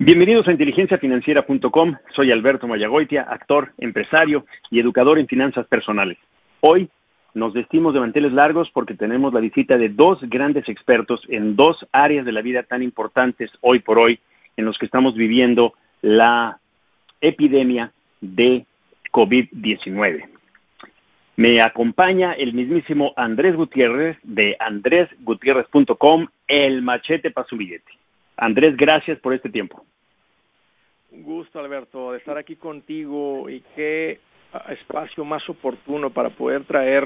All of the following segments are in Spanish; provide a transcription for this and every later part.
Bienvenidos a inteligenciafinanciera.com. Soy Alberto Mayagoitia, actor, empresario y educador en finanzas personales. Hoy nos vestimos de manteles largos porque tenemos la visita de dos grandes expertos en dos áreas de la vida tan importantes hoy por hoy en los que estamos viviendo la epidemia de COVID-19. Me acompaña el mismísimo Andrés Gutiérrez de andresgutierrez.com, el machete para su billete. Andrés, gracias por este tiempo. Un gusto, Alberto, de estar aquí contigo y qué ah, espacio más oportuno para poder traer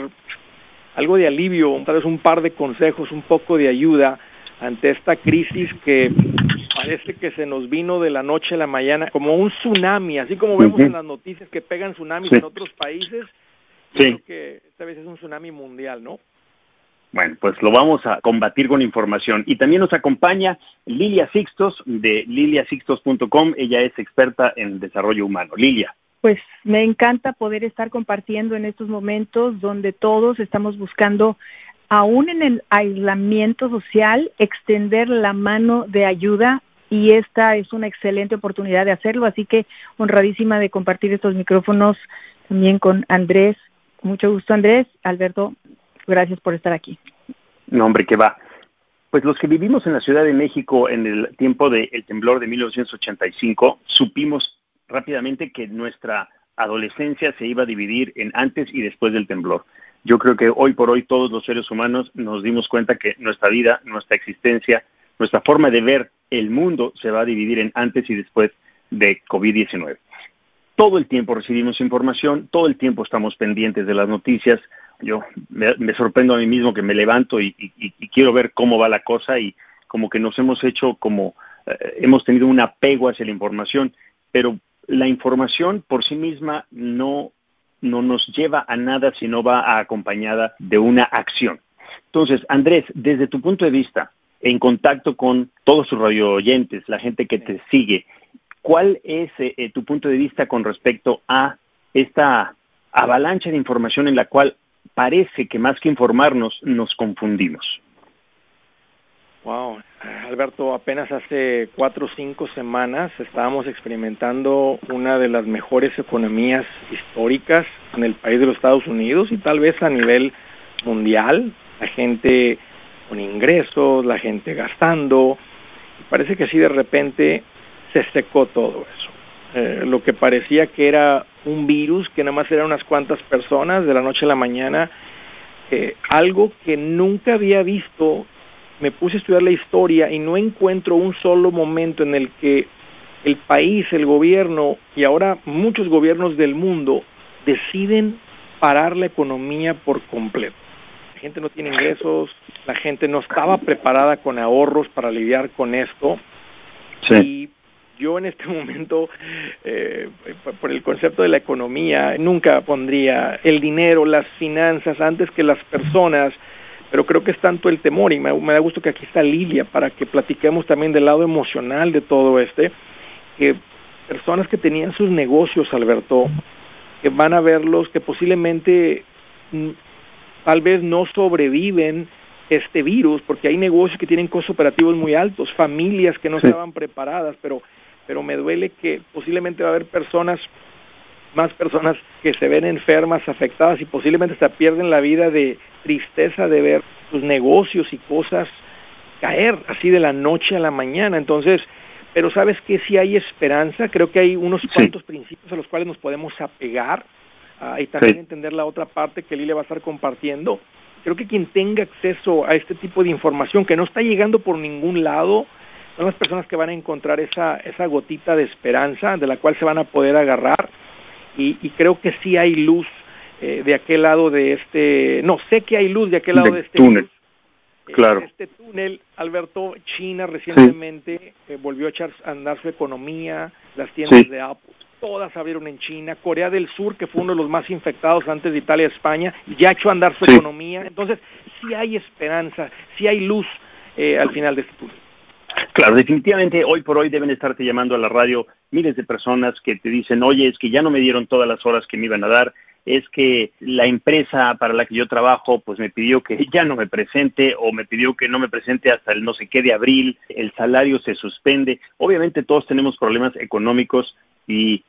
algo de alivio, tal vez un par de consejos, un poco de ayuda ante esta crisis que parece que se nos vino de la noche a la mañana como un tsunami, así como vemos en las noticias que pegan tsunamis en otros países. Sí. Creo que esta vez es un tsunami mundial, ¿no? Bueno, pues lo vamos a combatir con información. Y también nos acompaña Lilia Sixtos de liliasixtos.com. Ella es experta en desarrollo humano. Lilia. Pues me encanta poder estar compartiendo en estos momentos donde todos estamos buscando, aún en el aislamiento social, extender la mano de ayuda y esta es una excelente oportunidad de hacerlo. Así que honradísima de compartir estos micrófonos también con Andrés. Mucho gusto, Andrés. Alberto, Gracias por estar aquí. No, hombre, que va. Pues los que vivimos en la Ciudad de México en el tiempo del temblor de 1985, supimos rápidamente que nuestra adolescencia se iba a dividir en antes y después del temblor. Yo creo que hoy por hoy todos los seres humanos nos dimos cuenta que nuestra vida, nuestra existencia, nuestra forma de ver el mundo se va a dividir en antes y después de COVID-19. Todo el tiempo recibimos información, todo el tiempo estamos pendientes de las noticias, yo me, sorprendo a mí mismo que me levanto y, quiero ver cómo va la cosa y como que nos hemos hecho como eh, hemos tenido un apego hacia la información, pero la información por sí misma no, no nos lleva a nada si no va acompañada de una acción. Entonces, Andrés, desde tu punto de vista, en contacto con todos tus radio oyentes, la gente que te sigue, ¿cuál es eh, tu punto de vista con respecto a esta avalancha de información en la cual parece que más que informarnos nos confundimos. Wow, Alberto, apenas hace cuatro o cinco semanas estábamos experimentando una de las mejores economías históricas en el país de los Estados Unidos y tal vez a nivel mundial, la gente con ingresos, la gente gastando, parece que así de repente se secó todo eso. Eh, lo que parecía que era un virus, que nada más eran unas cuantas personas de la noche a la mañana, eh, algo que nunca había visto, me puse a estudiar la historia y no encuentro un solo momento en el que el país, el gobierno y ahora muchos gobiernos del mundo deciden parar la economía por completo. La gente no tiene ingresos, la gente no estaba preparada con ahorros para lidiar con esto. Sí yo en este momento, eh, por el concepto de la economía, nunca pondría el dinero, las finanzas antes que las personas, pero creo que es tanto el temor y me, da gusto que aquí está Lilia para que platiquemos también del lado emocional de todo este, que personas que tenían sus negocios, Alberto, que van a verlos, que posiblemente mm, tal vez no sobreviven este virus, porque hay negocios que tienen costos operativos muy altos, familias que no estaban preparadas, pero pero me duele que posiblemente va a haber personas, más personas que se ven enfermas, afectadas y posiblemente se pierden la vida de tristeza de ver sus negocios y cosas caer así de la noche a la mañana. Entonces, pero sabes que si hay esperanza, creo que hay unos cuantos principios a los cuales nos podemos apegar ah, y también entender la otra parte que Lilia va a estar compartiendo. Creo que quien tenga acceso a este tipo de información que no está llegando por ningún lado, son las personas que van a encontrar esa, esa gotita de esperanza de la cual se van a poder agarrar y, creo que sí hay luz eh, de aquel lado de este, no, sé que hay luz de aquel lado de, este túnel. Claro. este túnel, Alberto, China recientemente volvió a echar a andar su economía, las tiendas de Apple todas abrieron en China, Corea del Sur, que fue uno de los más infectados antes de Italia y España, ya echó a andar su economía, entonces sí hay esperanza, sí hay luz eh, al final de este túnel. Claro, definitivamente hoy por hoy deben estarte llamando a la radio miles de personas que te dicen, oye, es que ya no me dieron todas las horas que me iban a dar, es que la empresa para la que yo trabajo pues me pidió que ya no me presente o me pidió que no me presente hasta el no sé qué de abril, el salario se suspende. Obviamente todos tenemos problemas económicos y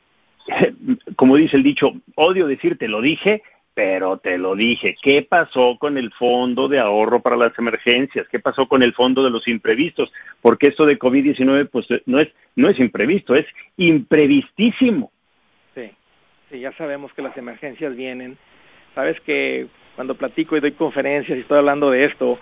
como dice el dicho, odio decir te lo dije, pero te lo dije. ¿Qué pasó con el fondo de ahorro para las emergencias? ¿Qué pasó con el fondo de los imprevistos? Porque esto de COVID-19 pues no es no es imprevisto, es imprevistísimo. Sí. Sí, ya sabemos que las emergencias vienen. Sabes que cuando platico y doy conferencias y estoy hablando de esto,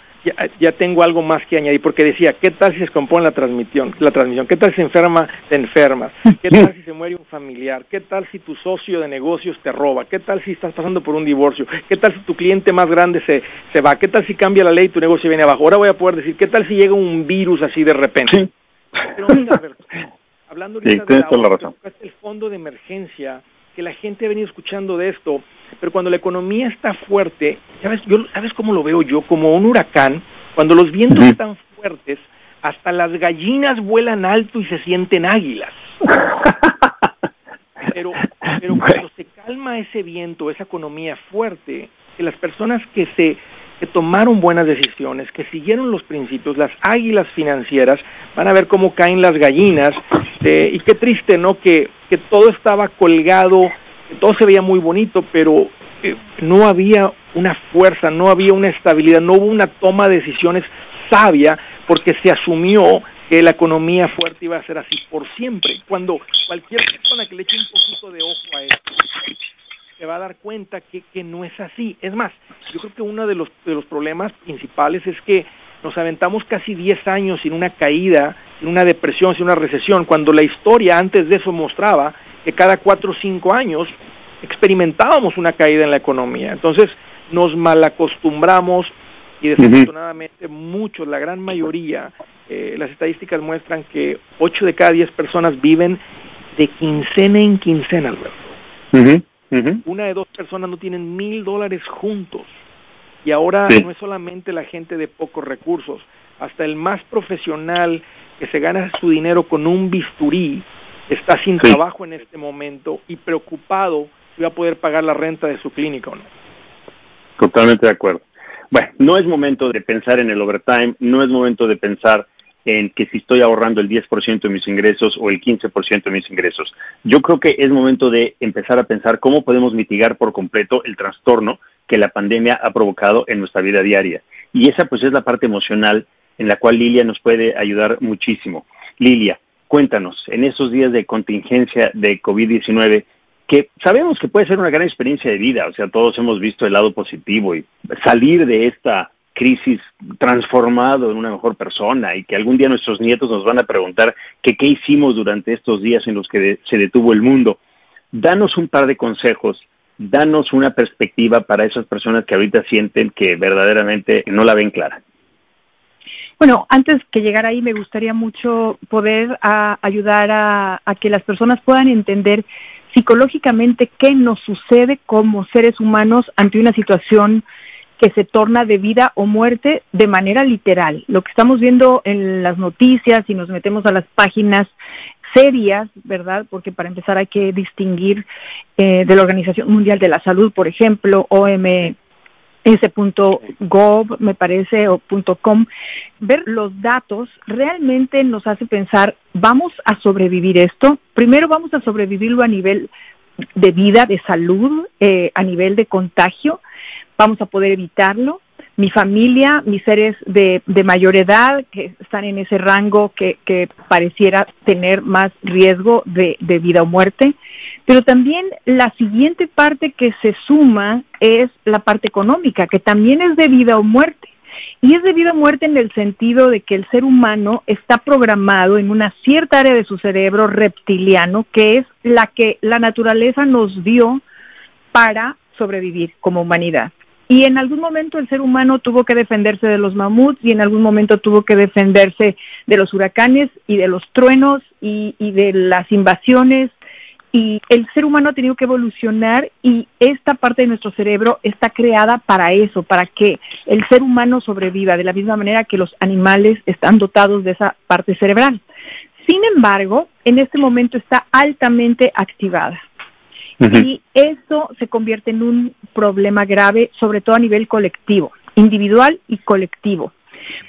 ya, tengo algo más que añadir, porque decía, ¿qué tal si se descompone la transmisión? La transmisión? ¿Qué tal si se enferma, te enfermas? ¿Qué tal si se muere un familiar? ¿Qué tal si tu socio de negocios te roba? ¿Qué tal si estás pasando por un divorcio? ¿Qué tal si tu cliente más grande se, se va? ¿Qué tal si cambia la ley y tu negocio viene abajo? Ahora voy a poder decir, ¿qué tal si llega un virus así de repente? Pero hablando ahorita de la, el fondo de emergencia, que la gente ha venido escuchando de esto, pero cuando la economía está fuerte, ¿sabes, yo, ¿sabes cómo lo veo yo? Como un huracán, cuando los vientos están fuertes, hasta las gallinas vuelan alto y se sienten águilas. Pero, pero cuando se calma ese viento, esa economía fuerte, que las personas que se que tomaron buenas decisiones, que siguieron los principios, las águilas financieras, van a ver cómo caen las gallinas, y qué triste, ¿no? Que, que todo estaba colgado todo se veía muy bonito, pero eh, no había una fuerza, no había una estabilidad, no hubo una toma de decisiones sabia porque se asumió que la economía fuerte iba a ser así por siempre. Cuando cualquier persona que le eche un poquito de ojo a esto se va a dar cuenta que, que no es así. Es más, yo creo que uno de los, de los problemas principales es que nos aventamos casi 10 años sin una caída, sin una depresión, sin una recesión, cuando la historia antes de eso mostraba que cada cuatro o cinco años experimentábamos una caída en la economía. Entonces nos malacostumbramos y desafortunadamente muchos, la gran mayoría, eh, las estadísticas muestran que ocho de cada diez personas viven de quincena en quincena, Alberto. Una de dos personas no tienen mil dólares juntos. Y ahora no es solamente la gente de pocos recursos, hasta el más profesional que se gana su dinero con un bisturí está sin trabajo en este momento y preocupado si va a poder pagar la renta de su clínica o no. Totalmente de acuerdo. Bueno, no es momento de pensar en el overtime, no es momento de pensar en que si estoy ahorrando el 10% de mis ingresos o el 15% de mis ingresos. Yo creo que es momento de empezar a pensar cómo podemos mitigar por completo el trastorno que la pandemia ha provocado en nuestra vida diaria. Y esa pues es la parte emocional en la cual Lilia nos puede ayudar muchísimo. Lilia, Cuéntanos, en esos días de contingencia de COVID-19, que sabemos que puede ser una gran experiencia de vida, o sea, todos hemos visto el lado positivo y salir de esta crisis transformado en una mejor persona y que algún día nuestros nietos nos van a preguntar que qué hicimos durante estos días en los que se detuvo el mundo. Danos un par de consejos, danos una perspectiva para esas personas que ahorita sienten que verdaderamente no la ven clara. Bueno, antes que llegar ahí, me gustaría mucho poder ayudar a, que las personas puedan entender psicológicamente qué nos sucede como seres humanos ante una situación que se torna de vida o muerte de manera literal. Lo que estamos viendo en las noticias y nos metemos a las páginas serias, ¿verdad? Porque para empezar hay que distinguir eh, de la Organización Mundial de la Salud, por ejemplo, OMS, gov, me parece, o punto com, ver los datos realmente nos hace pensar, ¿vamos a sobrevivir esto? Primero vamos a sobrevivirlo a nivel de vida, de salud, eh, a nivel de contagio, vamos a poder evitarlo. Mi familia, mis seres de, mayor edad que están en ese rango que, pareciera tener más riesgo de vida o muerte, pero también la siguiente parte que se suma es la parte económica, que también es de vida o muerte. Y es de vida o muerte en el sentido de que el ser humano está programado en una cierta área de su cerebro reptiliano, que es la que la naturaleza nos dio para sobrevivir como humanidad. Y en algún momento el ser humano tuvo que defenderse de los mamuts y en algún momento tuvo que defenderse de los huracanes y de los truenos y, de las invasiones y el ser humano ha tenido que evolucionar y esta parte de nuestro cerebro está creada para eso, para que el ser humano sobreviva de la misma manera que los animales están dotados de esa parte cerebral. Sin embargo, en este momento está altamente activada. Y eso se convierte en un problema grave, sobre todo a nivel colectivo, individual y colectivo,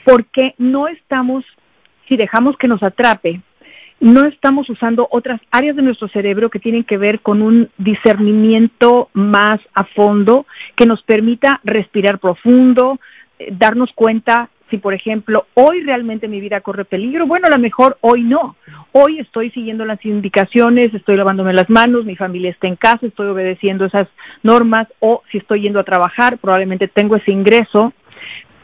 porque no estamos, si dejamos que nos atrape, no estamos usando otras áreas de nuestro cerebro que tienen que ver con un discernimiento más a fondo que nos permita respirar profundo, eh, darnos cuenta si, por ejemplo, hoy realmente mi vida corre peligro, bueno, a lo mejor hoy no. Hoy estoy siguiendo las indicaciones, estoy lavándome las manos, mi familia está en casa, estoy obedeciendo esas normas o si estoy yendo a trabajar, probablemente tengo ese ingreso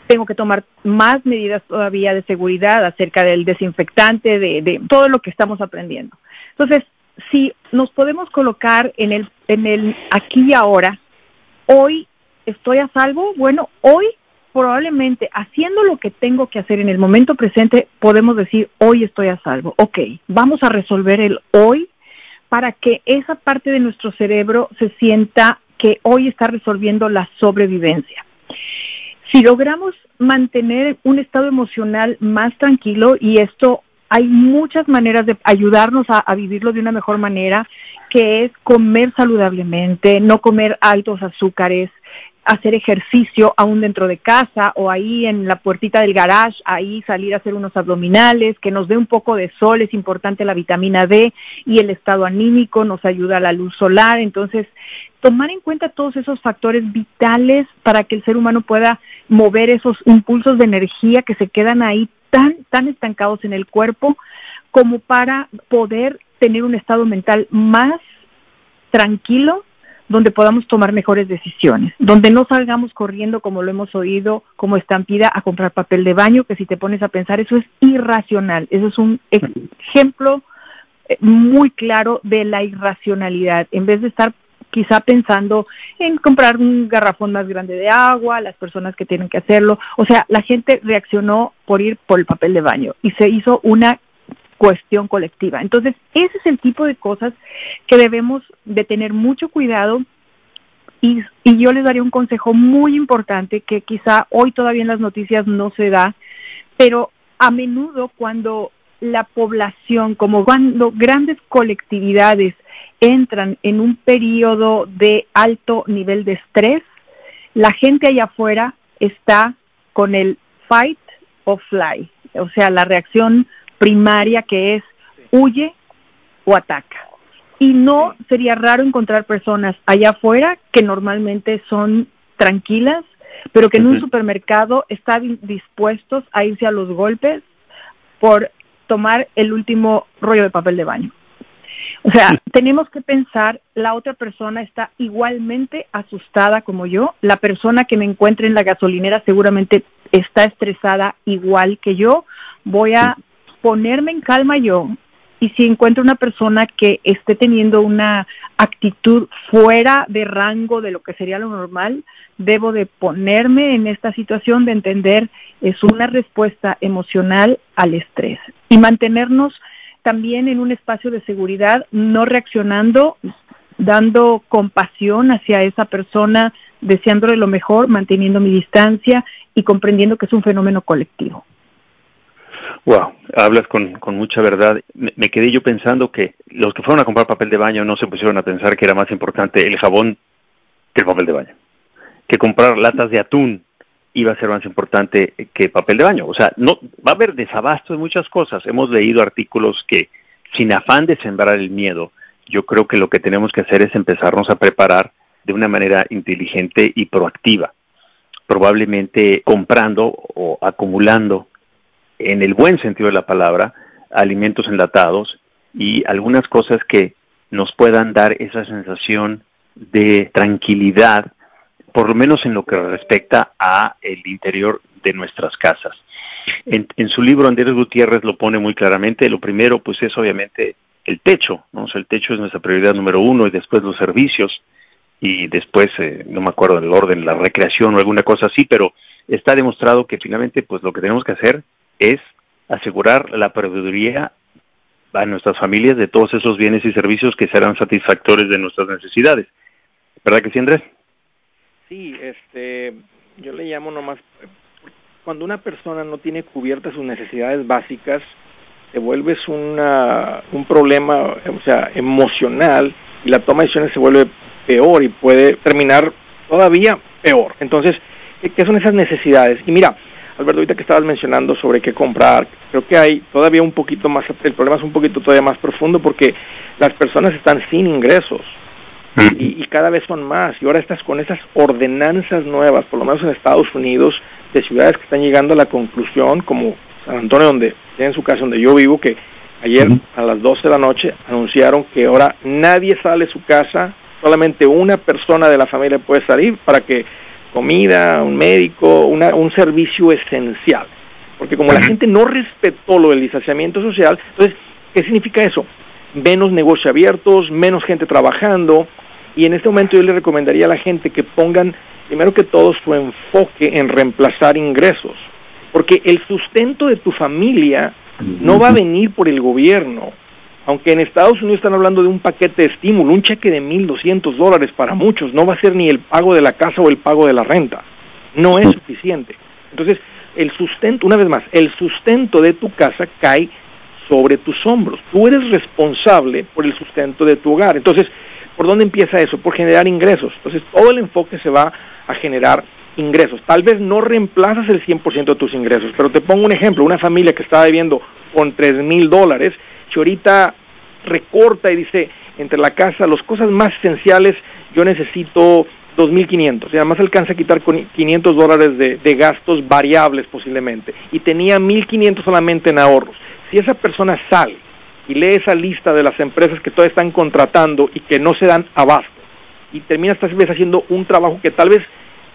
tengo que tomar más medidas todavía de seguridad acerca del desinfectante, de, todo lo que estamos aprendiendo. Entonces, si nos podemos colocar en el, en el aquí y ahora, hoy estoy a salvo, bueno, hoy probablemente haciendo lo que tengo que hacer en el momento presente, podemos decir, hoy estoy a salvo. Ok, vamos a resolver el hoy para que esa parte de nuestro cerebro se sienta que hoy está resolviendo la sobrevivencia. Si logramos mantener un estado emocional más tranquilo, y esto hay muchas maneras de ayudarnos a, vivirlo de una mejor manera, que es comer saludablemente, no comer altos azúcares, hacer ejercicio aún dentro de casa o ahí en la puertita del garage, ahí salir a hacer unos abdominales, que nos dé un poco de sol, es importante la vitamina D y el estado anímico, nos ayuda a la luz solar, entonces tomar en cuenta todos esos factores vitales para que el ser humano pueda mover esos impulsos de energía que se quedan ahí tan, tan estancados en el cuerpo como para poder tener un estado mental más tranquilo donde podamos tomar mejores decisiones, donde no salgamos corriendo como lo hemos oído como estampida a comprar papel de baño, que si te pones a pensar eso es irracional, eso es un ejemplo eh, muy claro de la irracionalidad, en vez de estar quizá pensando en comprar un garrafón más grande de agua, las personas que tienen que hacerlo. O sea, la gente reaccionó por ir por el papel de baño y se hizo una cuestión colectiva. Entonces, ese es el tipo de cosas que debemos de tener mucho cuidado y, y yo les daría un consejo muy importante que quizá hoy todavía en las noticias no se da, pero a menudo cuando la población, como cuando grandes colectividades entran en un periodo de alto nivel de estrés, la gente allá afuera está con el fight or fly, o sea, la reacción primaria que es huye o ataca. Y no sería raro encontrar personas allá afuera que normalmente son tranquilas, pero que en un supermercado están dispuestos a irse a los golpes por tomar el último rollo de papel de baño. O sea, tenemos que pensar, la otra persona está igualmente asustada como yo, la persona que me encuentre en la gasolinera seguramente está estresada igual que yo, voy a ponerme en calma yo y si encuentro una persona que esté teniendo una actitud fuera de rango de lo que sería lo normal, debo de ponerme en esta situación de entender es una respuesta emocional al estrés y mantenernos también en un espacio de seguridad, no reaccionando, dando compasión hacia esa persona, deseándole lo mejor, manteniendo mi distancia y comprendiendo que es un fenómeno colectivo. Wow, hablas con, mucha verdad. Me, quedé yo pensando que los que fueron a comprar papel de baño no se pusieron a pensar que era más importante el jabón que el papel de baño. Que comprar latas de atún iba a ser más importante que papel de baño. O sea, no va a haber desabasto de muchas cosas. Hemos leído artículos que, sin afán de sembrar el miedo, yo creo que lo que tenemos que hacer es empezarnos a preparar de una manera inteligente y proactiva. Probablemente comprando o acumulando, en el buen sentido de la palabra, alimentos enlatados y algunas cosas que nos puedan dar esa sensación de tranquilidad por lo menos en lo que respecta a el interior de nuestras casas. En, su libro Andrés Gutiérrez lo pone muy claramente. Lo primero, pues, es obviamente el techo. ¿no? el techo es nuestra prioridad número uno y después los servicios. y después, eh, no me acuerdo el orden, la recreación o alguna cosa así, pero está demostrado que finalmente pues lo que tenemos que hacer es asegurar la proveeduría a nuestras familias de todos esos bienes y servicios que serán satisfactores de nuestras necesidades. ¿Verdad que sí, Andrés? Sí, este, yo le llamo nomás, cuando una persona no tiene cubiertas sus necesidades básicas, te vuelves una, un problema, o sea, emocional y la toma de decisiones se vuelve peor y puede terminar todavía peor. Entonces, ¿qué son esas necesidades? Y mira, Alberto, ahorita que estabas mencionando sobre qué comprar, creo que hay todavía un poquito más, el problema es un poquito todavía más profundo porque las personas están sin ingresos y, y, cada vez son más. Y ahora estás con esas ordenanzas nuevas, por lo menos en Estados Unidos, de ciudades que están llegando a la conclusión, como San Antonio, donde en su casa donde yo vivo, que ayer a las 12 de la noche anunciaron que ahora nadie sale de su casa, solamente una persona de la familia puede salir para que comida, un médico, una, un servicio esencial. Porque como la gente no respetó lo del distanciamiento social, entonces, ¿qué significa eso? Menos negocios abiertos, menos gente trabajando, y en este momento yo le recomendaría a la gente que pongan, primero que todo, su enfoque en reemplazar ingresos, porque el sustento de tu familia no va a venir por el gobierno, aunque en Estados Unidos están hablando de un paquete de estímulo, un cheque de 1.200 dólares para muchos, no va a ser ni el pago de la casa o el pago de la renta. No es suficiente. Entonces, el sustento, una vez más, el sustento de tu casa cae sobre tus hombros. Tú eres responsable por el sustento de tu hogar. Entonces, ¿por dónde empieza eso? Por generar ingresos. Entonces, todo el enfoque se va a generar ingresos. Tal vez no reemplazas el 100% de tus ingresos, pero te pongo un ejemplo. Una familia que estaba viviendo con tres mil dólares si ahorita recorta y dice, entre la casa, las cosas más esenciales, yo necesito 2.500, y además alcanza a quitar con 500 dólares de, gastos variables posiblemente, y tenía 1.500 solamente en ahorros. Si esa persona sale y lee esa lista de las empresas que todavía están contratando y que no se dan abasto, y termina esta vez haciendo un trabajo que tal vez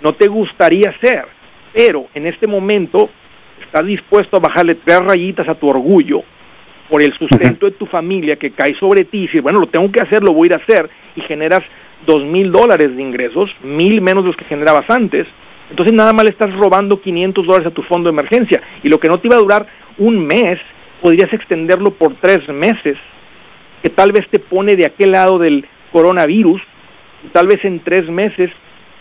no te gustaría hacer, pero en este momento estás dispuesto a bajarle tres rayitas a tu orgullo por el sustento de tu familia que cae sobre ti y decir, bueno, lo tengo que hacer, lo voy a ir a hacer, y generas dos mil dólares de ingresos, mil menos los que generabas antes, entonces nada más le estás robando 500 dólares a tu fondo de emergencia. Y lo que no te iba a durar un mes, podrías extenderlo por tres meses, que tal vez te pone de aquel lado del coronavirus, y tal vez en tres meses,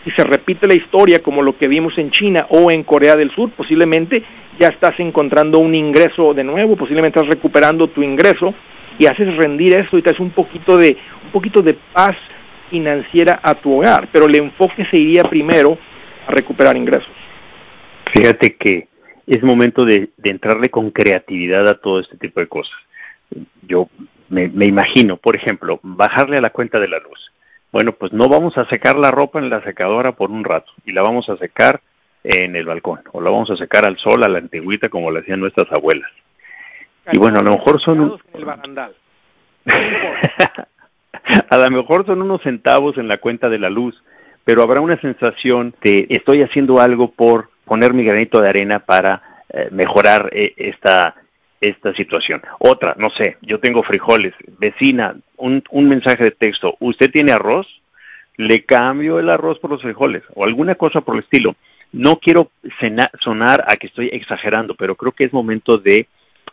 si se repite la historia como lo que vimos en China o en Corea del Sur, posiblemente ya estás encontrando un ingreso de nuevo, posiblemente estás recuperando tu ingreso y haces rendir eso y te haces un poquito de un poquito de paz financiera a tu hogar, pero el enfoque se iría primero a recuperar ingresos. Fíjate que es momento de, entrarle con creatividad a todo este tipo de cosas. Yo me, imagino, por ejemplo, bajarle a la cuenta de la luz. Bueno, pues no vamos a secar la ropa en la secadora por un rato y la vamos a secar en el balcón o lo vamos a secar al sol a la antigüita como le hacían nuestras abuelas. y bueno, a lo mejor son a lo mejor son unos centavos en la cuenta de la luz, pero habrá una sensación de estoy haciendo algo por poner mi granito de arena para eh, mejorar eh, esta esta situación. Otra, no sé, yo tengo frijoles, vecina, un, un mensaje de texto, ¿usted tiene arroz? Le cambio el arroz por los frijoles o alguna cosa por el estilo no quiero sonar a que estoy exagerando, pero creo que es momento de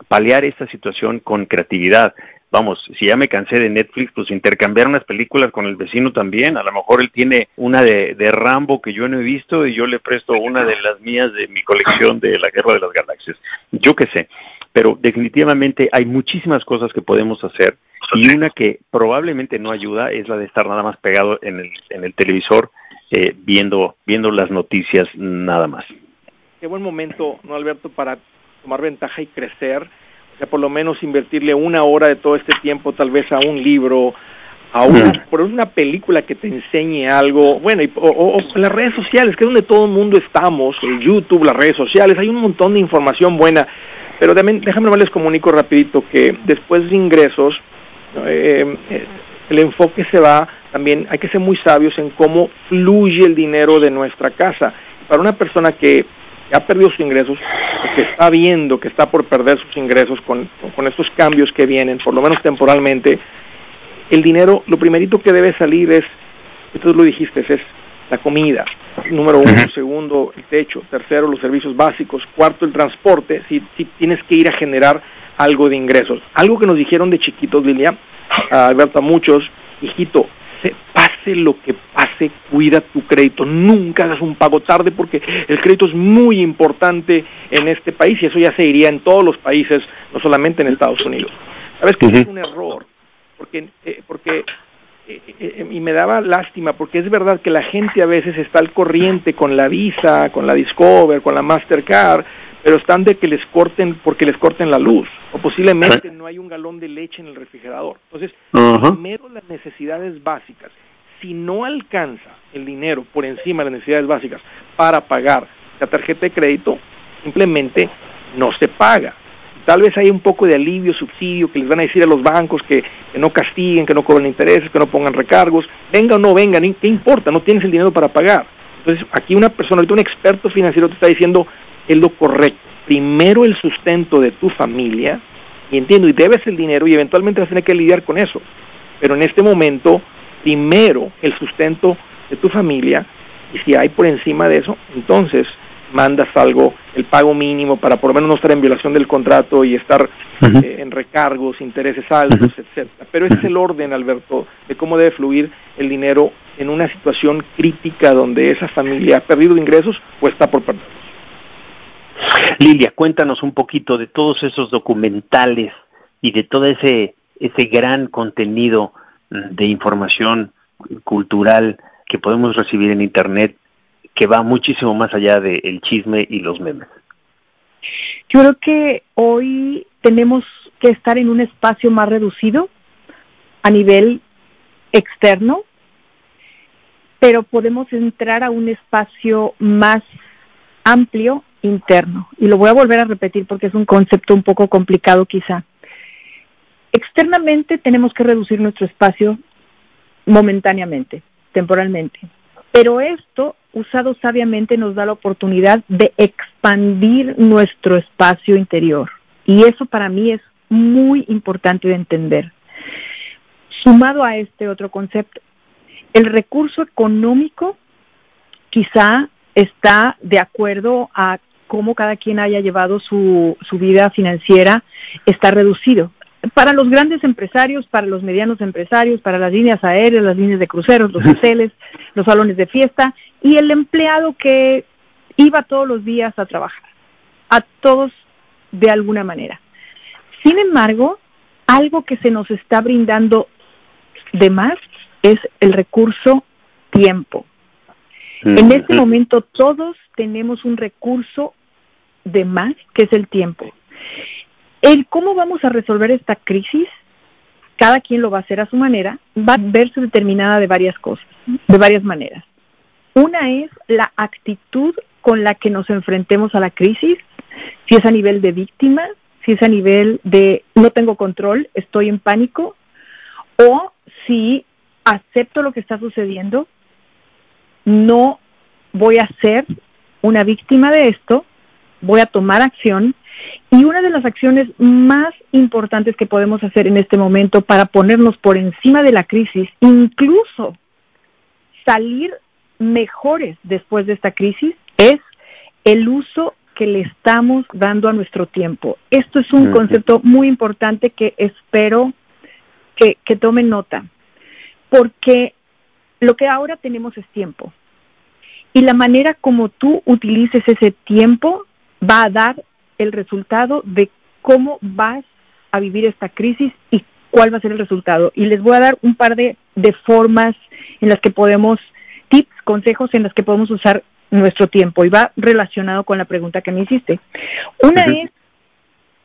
paliar esta situación con creatividad. Vamos, si ya me cansé de Netflix, pues intercambiar unas películas con el vecino también. A lo mejor él tiene una de, Rambo que yo no he visto y yo le presto una de las mías de mi colección de la Guerra de las Galaxias. Yo qué sé. Pero definitivamente hay muchísimas cosas que podemos hacer y una que probablemente no ayuda es la de estar nada más pegado en el, en el televisor eh, viendo, viendo las noticias nada más. Qué buen momento, ¿no, Alberto, para tomar ventaja y crecer? O sea, por lo menos invertirle una hora de todo este tiempo tal vez a un libro, a una, por una película que te enseñe algo, bueno, y, o, las redes sociales, que es donde todo el mundo estamos, el YouTube, las redes sociales, hay un montón de información buena, pero también déjame les comunico rapidito que después de ingresos, eh, el enfoque se va también hay que ser muy sabios en cómo fluye el dinero de nuestra casa. Para una persona que ha perdido sus ingresos, que está viendo que está por perder sus ingresos con, con estos cambios que vienen, por lo menos temporalmente, el dinero, lo primerito que debe salir es Entonces lo dijiste, es la comida, número uno, segundo, el techo, tercero, los servicios básicos, cuarto, el transporte, si, si tienes que ir a generar algo de ingresos. Algo que nos dijeron de chiquitos, Lilia, a Alberto, a muchos, hijito, se, pase lo que pase, cuida tu crédito, nunca hagas un pago tarde porque el crédito es muy importante en este país y eso ya se iría en todos los países, no solamente en Estados Unidos. ¿Sabes que es un error? Porque, eh, porque y me daba lástima porque es verdad que la gente a veces está al corriente con la Visa, con la Discover, con la Mastercard, pero están de que les corten porque les corten la luz o posiblemente no hay un galón de leche en el refrigerador. Entonces, primero las necesidades básicas. Si no alcanza el dinero por encima de las necesidades básicas para pagar la tarjeta de crédito, simplemente no se paga. Tal vez hay un poco de alivio, subsidio, que les van a decir a los bancos que, no castiguen, que no cobren intereses, que no pongan recargos. Venga o no venga, ¿qué importa? No tienes el dinero para pagar. Entonces, aquí una persona, ahorita un experto financiero te está diciendo, es lo correcto. Primero el sustento de tu familia, y entiendo, y debes el dinero y eventualmente vas a tener que lidiar con eso. Pero en este momento, primero el sustento de tu familia, y si hay por encima de eso, entonces mandas algo, el pago mínimo para por lo menos no estar en violación del contrato y estar eh, en recargos, intereses altos, etcétera. Pero ese es el orden, Alberto, de cómo debe fluir el dinero en una situación crítica donde esa familia ha perdido ingresos o está por perder. Lilia, cuéntanos un poquito de todos esos documentales y de todo ese, ese gran contenido de información cultural que podemos recibir en Internet que va muchísimo más allá del chisme y los memes. Yo creo que hoy tenemos que estar en un espacio más reducido a nivel externo, pero podemos entrar a un espacio más amplio interno. Y lo voy a volver a repetir porque es un concepto un poco complicado quizá. Externamente tenemos que reducir nuestro espacio momentáneamente, temporalmente. Pero esto, usado sabiamente, nos da la oportunidad de expandir nuestro espacio interior. Y eso para mí es muy importante de entender. Sumado a este otro concepto, el recurso económico quizá está de acuerdo a cómo cada quien haya llevado su, su vida financiera, está reducido. Para los grandes empresarios, para los medianos empresarios, para las líneas aéreas, las líneas de cruceros, los hoteles, los salones de fiesta y el empleado que iba todos los días a trabajar. A todos de alguna manera. Sin embargo, algo que se nos está brindando de más es el recurso tiempo. En este momento todos tenemos un recurso de más, que es el tiempo. El cómo vamos a resolver esta crisis, cada quien lo va a hacer a su manera, va a verse determinada de varias cosas, de varias maneras. Una es la actitud con la que nos enfrentemos a la crisis, si es a nivel de víctima, si es a nivel de no tengo control, estoy en pánico, o si acepto lo que está sucediendo, no voy a ser una víctima de esto, voy a tomar acción y una de las acciones más importantes que podemos hacer en este momento para ponernos por encima de la crisis, incluso salir mejores después de esta crisis, es el uso que le estamos dando a nuestro tiempo. Esto es un concepto muy importante que espero que, que tomen nota, porque lo que ahora tenemos es tiempo. Y la manera como tú utilices ese tiempo va a dar el resultado de cómo vas a vivir esta crisis y cuál va a ser el resultado. Y les voy a dar un par de, formas en las que podemos, tips, consejos en las que podemos usar nuestro tiempo y va relacionado con la pregunta que me hiciste. Una es,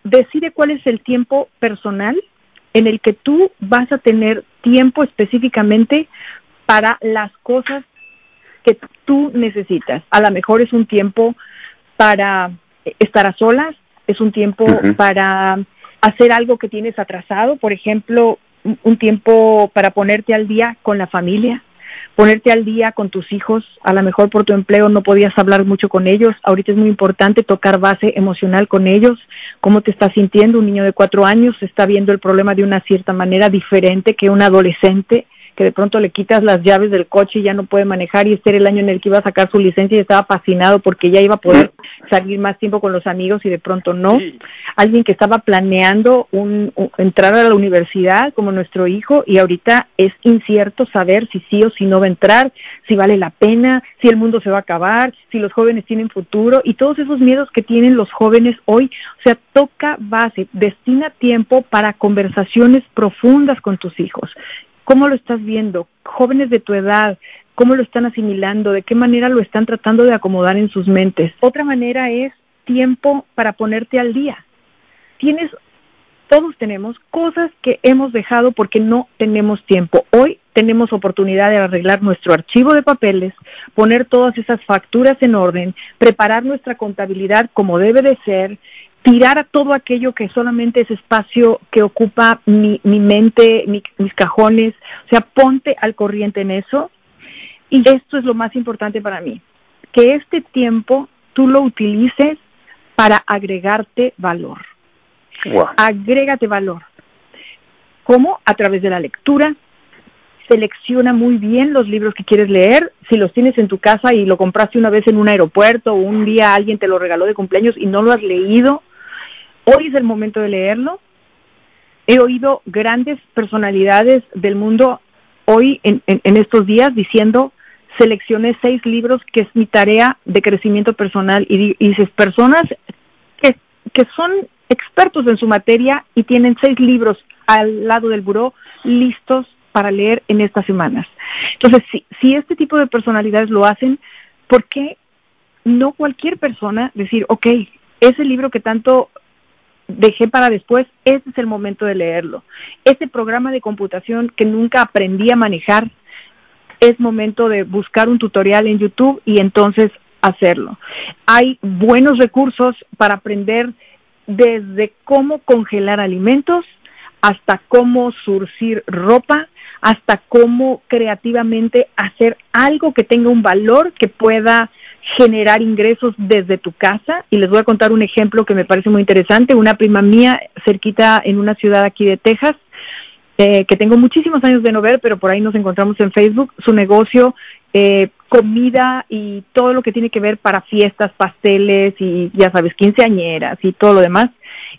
decide cuál es el tiempo personal en el que tú vas a tener tiempo específicamente para las cosas que tú necesitas. A lo mejor es un tiempo para estar a solas, es un tiempo para hacer algo que tienes atrasado, por ejemplo, un tiempo para ponerte al día con la familia, ponerte al día con tus hijos, a lo mejor por tu empleo no podías hablar mucho con ellos, ahorita es muy importante tocar base emocional con ellos, cómo te estás sintiendo, un niño de cuatro años está viendo el problema de una cierta manera diferente que un adolescente que de pronto le quitas las llaves del coche y ya no puede manejar y este era el año en el que iba a sacar su licencia y estaba fascinado porque ya iba a poder salir más tiempo con los amigos y de pronto no. Alguien que estaba planeando un, entrar a la universidad como nuestro hijo y ahorita es incierto saber si sí o si no va a entrar, si vale la pena, si el mundo se va a acabar, si los jóvenes tienen futuro y todos esos miedos que tienen los jóvenes hoy. O sea, toca base, destina tiempo para conversaciones profundas con tus hijos. ¿Cómo lo estás viendo? Jóvenes de tu edad, ¿cómo lo están asimilando? ¿De qué manera lo están tratando de acomodar en sus mentes? Otra manera es tiempo para ponerte al día. Tienes, todos tenemos cosas que hemos dejado porque no tenemos tiempo. Hoy tenemos oportunidad de arreglar nuestro archivo de papeles, poner todas esas facturas en orden, preparar nuestra contabilidad como debe de ser, tirar a todo aquello que solamente es espacio que ocupa mi, mente, mis cajones, o sea, ponte al corriente en eso. Y esto es lo más importante para mí, que este tiempo tú lo utilices para agregarte valor. Agrégate valor. ¿Cómo? A través de la lectura. Selecciona muy bien los libros que quieres leer. Si los tienes en tu casa y lo compraste una vez en un aeropuerto o un día alguien te lo regaló de cumpleaños y no lo has leído, Hoy es el momento de leerlo. He oído grandes personalidades del mundo hoy en, estos días diciendo, seleccioné seis libros que es mi tarea de crecimiento personal y, dices, personas que, que son expertos en su materia y tienen seis libros al lado del buró listos para leer en estas semanas. Entonces, si, si este tipo de personalidades lo hacen, ¿por qué no cualquier persona decir, ok, ese libro que tanto dejé para después, ese es el momento de leerlo. Ese programa de computación que nunca aprendí a manejar, es momento de buscar un tutorial en YouTube y entonces hacerlo. Hay buenos recursos para aprender desde cómo congelar alimentos hasta cómo surcir ropa, hasta cómo creativamente hacer algo que tenga un valor que pueda generar ingresos desde tu casa. Y les voy a contar un ejemplo que me parece muy interesante. Una prima mía cerquita en una ciudad aquí de Texas, eh, que tengo muchísimos años de no ver, pero por ahí nos encontramos en Facebook, su negocio, eh, comida y todo lo que tiene que ver para fiestas, pasteles y ya sabes, quinceañeras y todo lo demás.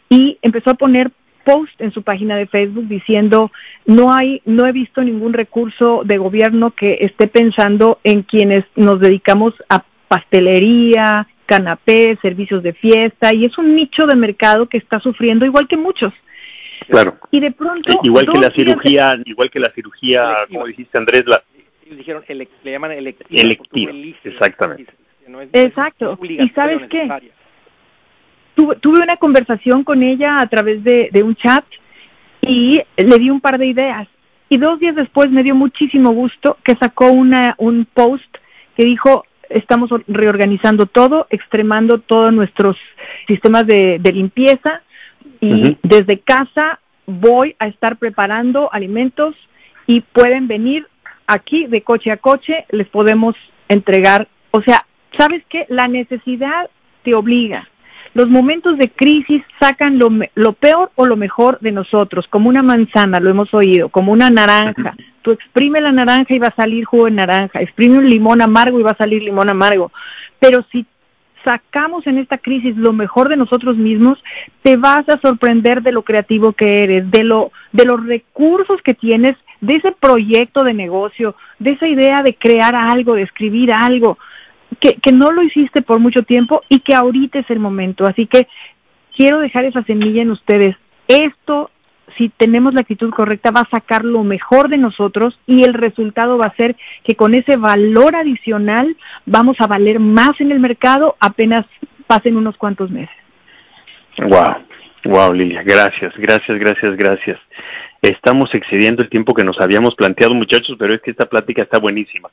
Y empezó a poner post en su página de Facebook diciendo no hay no he visto ningún recurso de gobierno que esté pensando en quienes nos dedicamos a pastelería, canapé, servicios de fiesta, y es un nicho de mercado que está sufriendo igual que muchos. Claro. Y de pronto... Igual que la cirugía, igual que la cirugía, como dijiste Andrés, la... Dijeron, le llaman electiva. Electiva, exactamente. Exacto. ¿Y sabes qué? Tuve, tuve, una conversación con ella a través de, de un chat y le di un par de ideas. Y dos días después me dio muchísimo gusto que sacó una, un post que dijo, estamos reorganizando todo, extremando todos nuestros sistemas de, limpieza y desde casa voy a estar preparando alimentos y pueden venir aquí de coche a coche, les podemos entregar. O sea, ¿sabes qué? La necesidad te obliga. Los momentos de crisis sacan lo, lo peor o lo mejor de nosotros, como una manzana, lo hemos oído, como una naranja, Tú exprime la naranja y va a salir jugo de naranja, exprime un limón amargo y va a salir limón amargo. Pero si sacamos en esta crisis lo mejor de nosotros mismos, te vas a sorprender de lo creativo que eres, de lo de los recursos que tienes, de ese proyecto de negocio, de esa idea de crear algo, de escribir algo, que, que no lo hiciste por mucho tiempo y que ahorita es el momento. Así que quiero dejar esa semilla en ustedes. Esto si tenemos la actitud correcta, va a sacar lo mejor de nosotros y el resultado va a ser que con ese valor adicional vamos a valer más en el mercado apenas pasen unos cuantos meses. Wow, wow, Lilia, gracias, gracias, gracias, gracias. Estamos excediendo el tiempo que nos habíamos planteado, muchachos, pero es que esta plática está buenísima.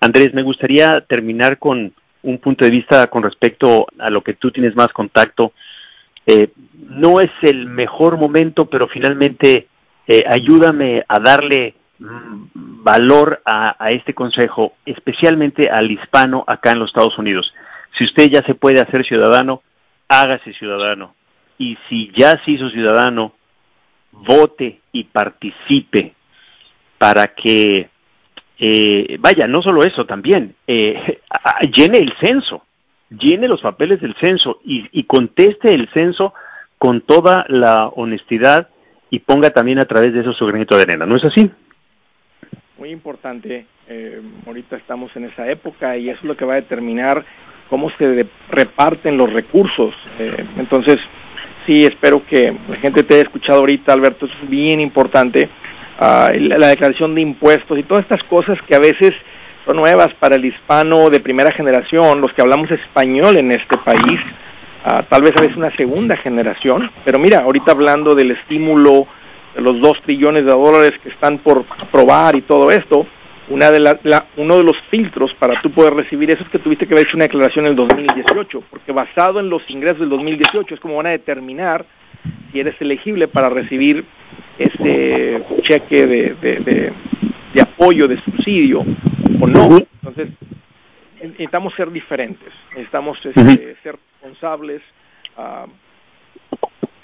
Andrés, me gustaría terminar con un punto de vista con respecto a lo que tú tienes más contacto eh, no es el mejor momento, pero finalmente eh, ayúdame a darle mm, valor a, este consejo, especialmente al hispano acá en los Estados Unidos. Si usted ya se puede hacer ciudadano, hágase ciudadano. Y si ya se hizo ciudadano, vote y participe. para que, eh, vaya, no solo eso, también llene el censo, llene los papeles del censo y, y conteste el censo con toda la honestidad y ponga también a través de eso su granito de arena, ¿no es así? Muy importante, eh, ahorita estamos en esa época y eso es lo que va a determinar cómo se reparten los recursos. Eh, entonces, sí, espero que la gente te haya escuchado ahorita, Alberto, eso es bien importante. Uh, la declaración de impuestos y todas estas cosas que a veces son nuevas para el hispano de primera generación, los que hablamos español en este país, tal vez a veces una segunda generación, pero mira, ahorita hablando del estímulo de los dos trillones de dólares que están por aprobar y todo esto, una de la, uno de los filtros para tú poder recibir eso es que tuviste que haber hecho una declaración en el 2018, porque basado en los ingresos del 2018 es como van a determinar si eres elegible para recibir ese cheque de, de apoyo, de subsidio o no. Entonces, necesitamos ser diferentes, necesitamos este, ser responsables. Uh,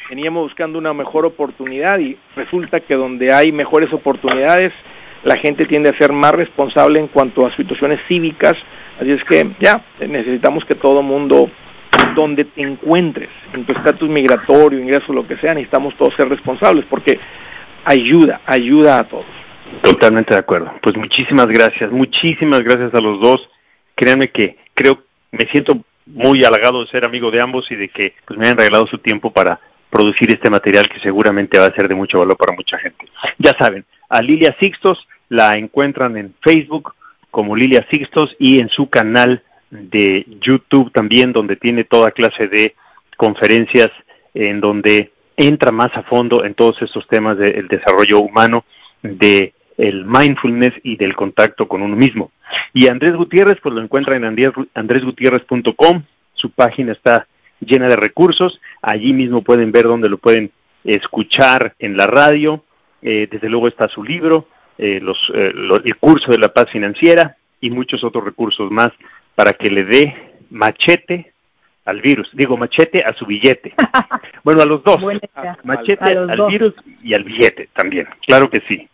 veníamos buscando una mejor oportunidad y resulta que donde hay mejores oportunidades, la gente tiende a ser más responsable en cuanto a situaciones cívicas. Así es que ya necesitamos que todo mundo, donde te encuentres, en tu estatus migratorio, ingreso, lo que sea, necesitamos todos ser responsables porque ayuda, ayuda a todos. Totalmente de acuerdo. Pues muchísimas gracias, muchísimas gracias a los dos créanme que creo, me siento muy halagado de ser amigo de ambos y de que pues, me hayan regalado su tiempo para producir este material que seguramente va a ser de mucho valor para mucha gente. Ya saben, a Lilia Sixtos la encuentran en Facebook como Lilia Sixtos y en su canal de YouTube también, donde tiene toda clase de conferencias en donde entra más a fondo en todos estos temas del desarrollo humano, de el mindfulness y del contacto con uno mismo. Y Andrés Gutiérrez, pues lo encuentra en andresgutierrez.com, su página está llena de recursos, allí mismo pueden ver dónde lo pueden escuchar en la radio, eh, desde luego está su libro, eh, los, eh, el curso de la paz financiera y muchos otros recursos más para que le dé machete al virus, digo machete a su billete. bueno, a los dos, machete al virus y al billete también, claro que sí.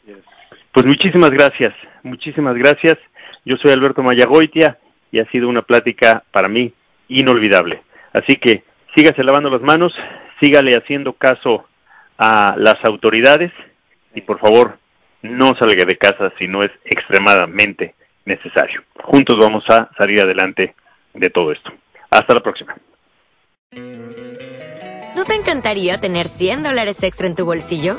Pues muchísimas gracias, muchísimas gracias. Yo soy Alberto Mayagoitia y ha sido una plática para mí inolvidable. Así que sígase lavando las manos, sígale haciendo caso a las autoridades y por favor no salga de casa si no es extremadamente necesario. Juntos vamos a salir adelante de todo esto. Hasta la próxima. ¿No te encantaría tener 100 dólares extra en tu bolsillo?